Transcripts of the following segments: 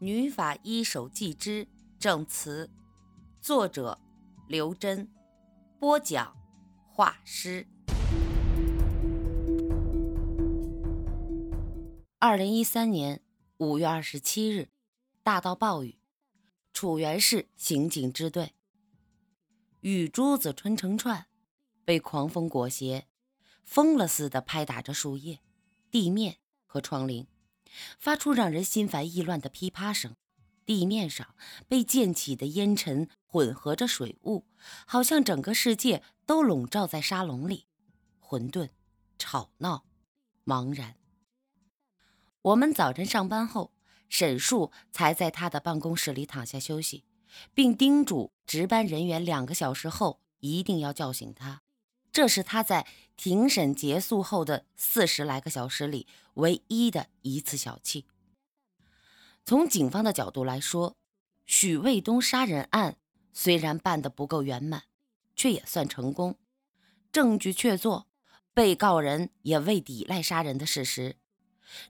女法医手记之证词，作者刘真，播讲画师。二零一三年五月二十七日，大到暴雨，楚原市刑警支队，雨珠子穿成串，被狂风裹挟，疯了似的拍打着树叶、地面和窗棂。发出让人心烦意乱的噼啪声，地面上被溅起的烟尘混合着水雾，好像整个世界都笼罩在沙笼里，混沌、吵闹、茫然。我们早晨上班后，沈树才在他的办公室里躺下休息，并叮嘱值班人员两个小时后一定要叫醒他。这是他在庭审结束后的四十来个小时里唯一的一次小气。从警方的角度来说，许卫东杀人案虽然办得不够圆满，却也算成功，证据确凿，被告人也未抵赖杀人的事实。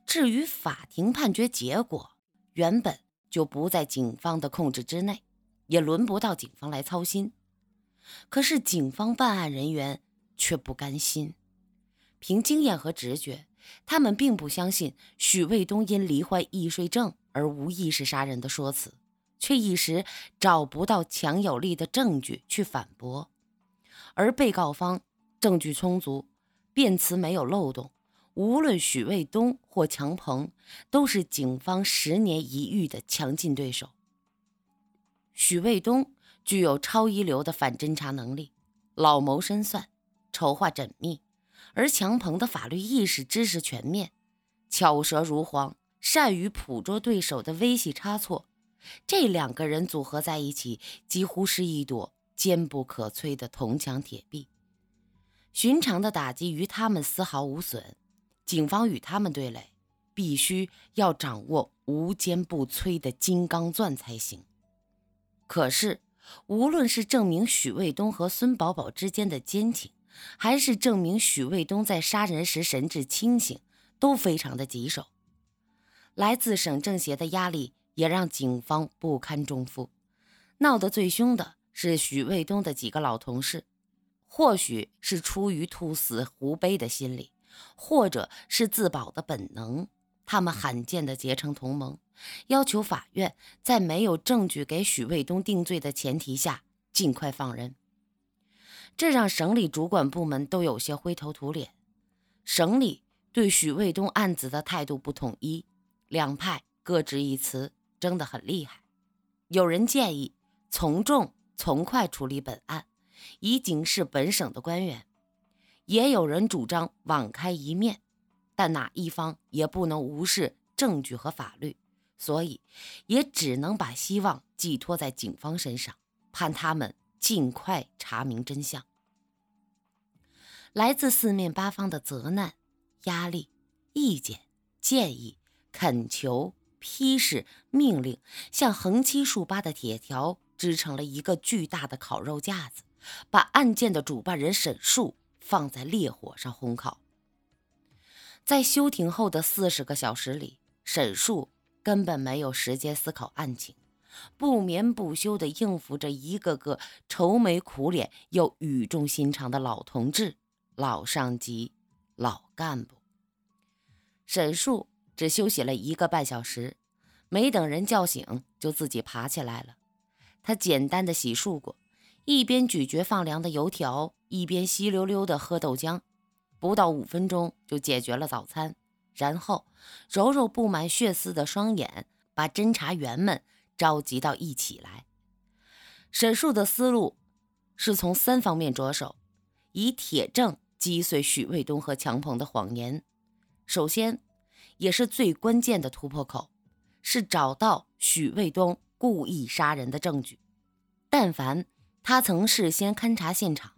至于法庭判决结果，原本就不在警方的控制之内，也轮不到警方来操心。可是警方办案人员。却不甘心。凭经验和直觉，他们并不相信许卫东因罹患易睡症而无意识杀人的说辞，却一时找不到强有力的证据去反驳。而被告方证据充足，辩词没有漏洞，无论许卫东或强鹏，都是警方十年一遇的强劲对手。许卫东具有超一流的反侦查能力，老谋深算。筹划缜密，而强鹏的法律意识、知识全面，巧舌如簧，善于捕捉对手的微细差错。这两个人组合在一起，几乎是一朵坚不可摧的铜墙铁壁。寻常的打击于他们丝毫无损。警方与他们对垒，必须要掌握无坚不摧的金刚钻才行。可是，无论是证明许卫东和孙宝宝之间的奸情，还是证明许卫东在杀人时神志清醒，都非常的棘手。来自省政协的压力也让警方不堪重负。闹得最凶的是许卫东的几个老同事，或许是出于兔死狐悲的心理，或者是自保的本能，他们罕见的结成同盟，要求法院在没有证据给许卫东定罪的前提下，尽快放人。这让省里主管部门都有些灰头土脸。省里对许卫东案子的态度不统一，两派各执一词，争得很厉害。有人建议从重从快处理本案，以警示本省的官员；也有人主张网开一面，但哪一方也不能无视证据和法律，所以也只能把希望寄托在警方身上，盼他们尽快查明真相。来自四面八方的责难、压力、意见、建议、恳求、批示、命令，像横七竖八的铁条织成了一个巨大的烤肉架子，把案件的主办人沈树放在烈火上烘烤。在休庭后的四十个小时里，沈树根本没有时间思考案情，不眠不休地应付着一个个愁眉苦脸又语重心长的老同志。老上级、老干部，沈树只休息了一个半小时，没等人叫醒，就自己爬起来了。他简单的洗漱过，一边咀嚼放凉的油条，一边稀溜溜的喝豆浆，不到五分钟就解决了早餐。然后揉揉布满血丝的双眼，把侦查员们召集到一起来。沈树的思路是从三方面着手，以铁证。击碎许卫东和强鹏的谎言。首先，也是最关键的突破口，是找到许卫东故意杀人的证据。但凡他曾事先勘察现场，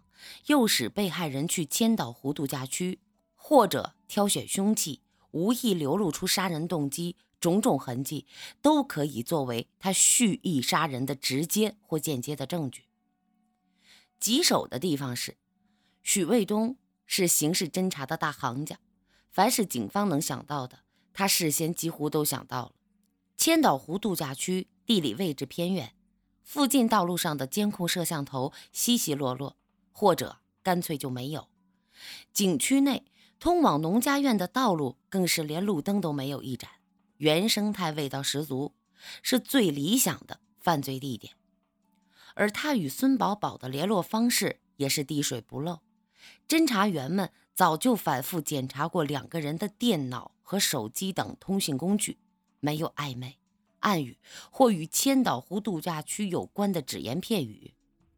诱使被害人去千岛湖度假区，或者挑选凶器，无意流露出杀人动机，种种痕迹都可以作为他蓄意杀人的直接或间接的证据。棘手的地方是，许卫东。是刑事侦查的大行家，凡是警方能想到的，他事先几乎都想到了。千岛湖度假区地理位置偏远，附近道路上的监控摄像头稀稀落落，或者干脆就没有。景区内通往农家院的道路更是连路灯都没有一盏，原生态味道十足，是最理想的犯罪地点。而他与孙宝宝的联络方式也是滴水不漏，侦查员们早就反复检查过两个人的电脑和手机等通讯工具，没有暧昧、暗语或与千岛湖度假区有关的只言片语。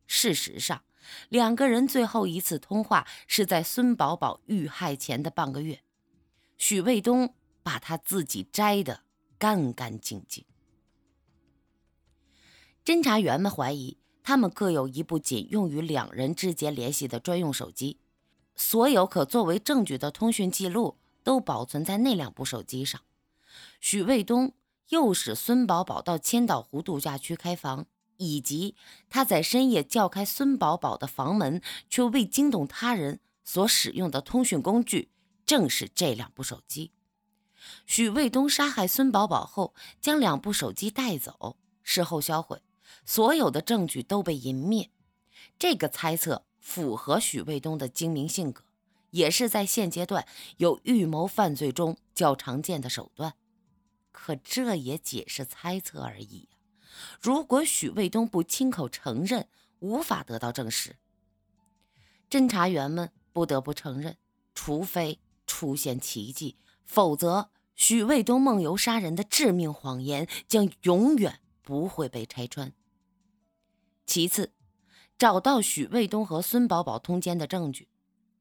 事实上，两个人最后一次通话是在孙宝宝遇害前的半个月，许卫东把他自己摘得干干净净。侦查员们怀疑。他们各有一部仅用于两人之间联系的专用手机，所有可作为证据的通讯记录都保存在那两部手机上。许卫东诱使孙宝宝到千岛湖度假区开房，以及他在深夜叫开孙宝宝的房门却未惊动他人所使用的通讯工具，正是这两部手机。许卫东杀害孙宝宝后，将两部手机带走，事后销毁。所有的证据都被隐灭，这个猜测符合许卫东的精明性格，也是在现阶段有预谋犯罪中较常见的手段。可这也只是猜测而已呀！如果许卫东不亲口承认，无法得到证实。侦查员们不得不承认，除非出现奇迹，否则许卫东梦游杀人的致命谎言将永远不会被拆穿。其次，找到许卫东和孙宝宝通奸的证据。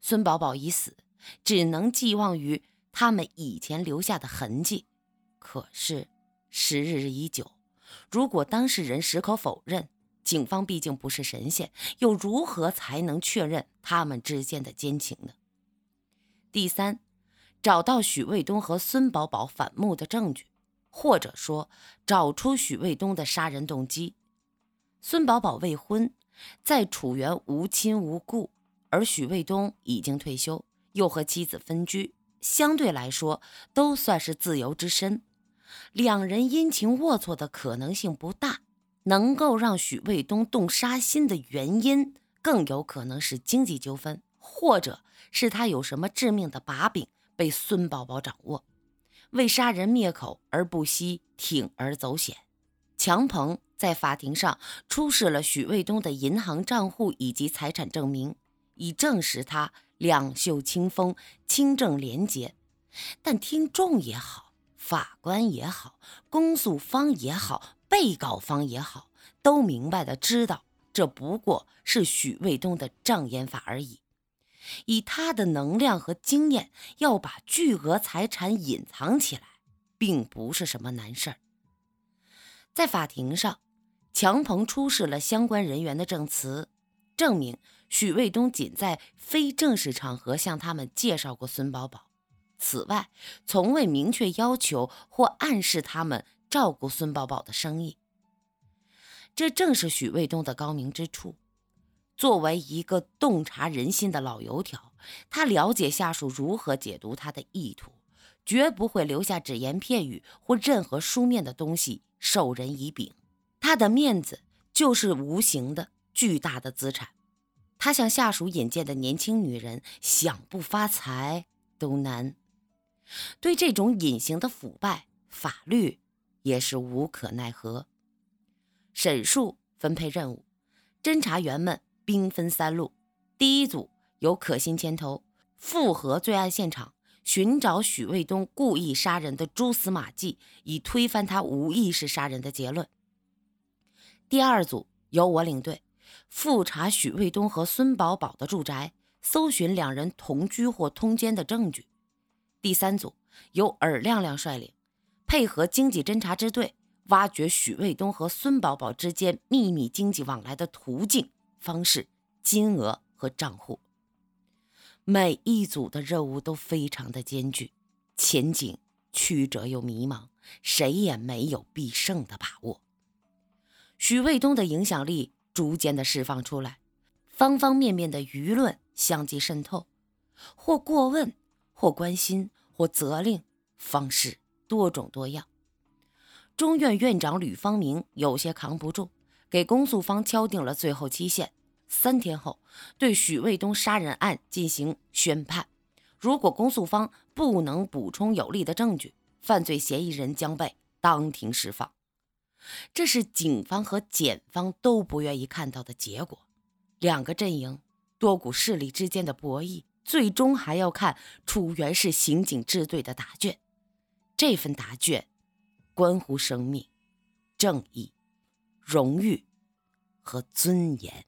孙宝宝已死，只能寄望于他们以前留下的痕迹。可是时日已久，如果当事人矢口否认，警方毕竟不是神仙，又如何才能确认他们之间的奸情呢？第三，找到许卫东和孙宝宝反目的证据，或者说找出许卫东的杀人动机。孙宝宝未婚，在楚园无亲无故，而许卫东已经退休，又和妻子分居，相对来说都算是自由之身。两人阴晴龌龊的可能性不大，能够让许卫东动杀心的原因，更有可能是经济纠纷，或者是他有什么致命的把柄被孙宝宝掌握，为杀人灭口而不惜铤而走险。强鹏。在法庭上出示了许卫东的银行账户以及财产证明，以证实他两袖清风、清正廉洁。但听众也好，法官也好，公诉方也好，被告方也好，都明白的知道，这不过是许卫东的障眼法而已。以他的能量和经验，要把巨额财产隐藏起来，并不是什么难事儿。在法庭上。强鹏出示了相关人员的证词，证明许卫东仅在非正式场合向他们介绍过孙宝宝，此外从未明确要求或暗示他们照顾孙宝宝的生意。这正是许卫东的高明之处。作为一个洞察人心的老油条，他了解下属如何解读他的意图，绝不会留下只言片语或任何书面的东西授人以柄。他的面子就是无形的巨大的资产，他向下属引荐的年轻女人想不发财都难。对这种隐形的腐败，法律也是无可奈何。审述分配任务，侦查员们兵分三路：第一组由可心牵头，复核罪案现场，寻找许卫东故意杀人的蛛丝马迹，以推翻他无意识杀人的结论。第二组由我领队，复查许卫东和孙宝宝的住宅，搜寻两人同居或通奸的证据。第三组由尔亮亮率领，配合经济侦查支队，挖掘许卫东和孙宝宝之间秘密经济往来的途径、方式、金额和账户。每一组的任务都非常的艰巨，前景曲折又迷茫，谁也没有必胜的把握。许卫东的影响力逐渐的释放出来，方方面面的舆论相继渗透，或过问，或关心，或责令，方式多种多样。中院院长吕方明有些扛不住，给公诉方敲定了最后期限：三天后对许卫东杀人案进行宣判。如果公诉方不能补充有力的证据，犯罪嫌疑人将被当庭释放。这是警方和检方都不愿意看到的结果。两个阵营、多股势力之间的博弈，最终还要看楚原市刑警支队的答卷。这份答卷，关乎生命、正义、荣誉和尊严。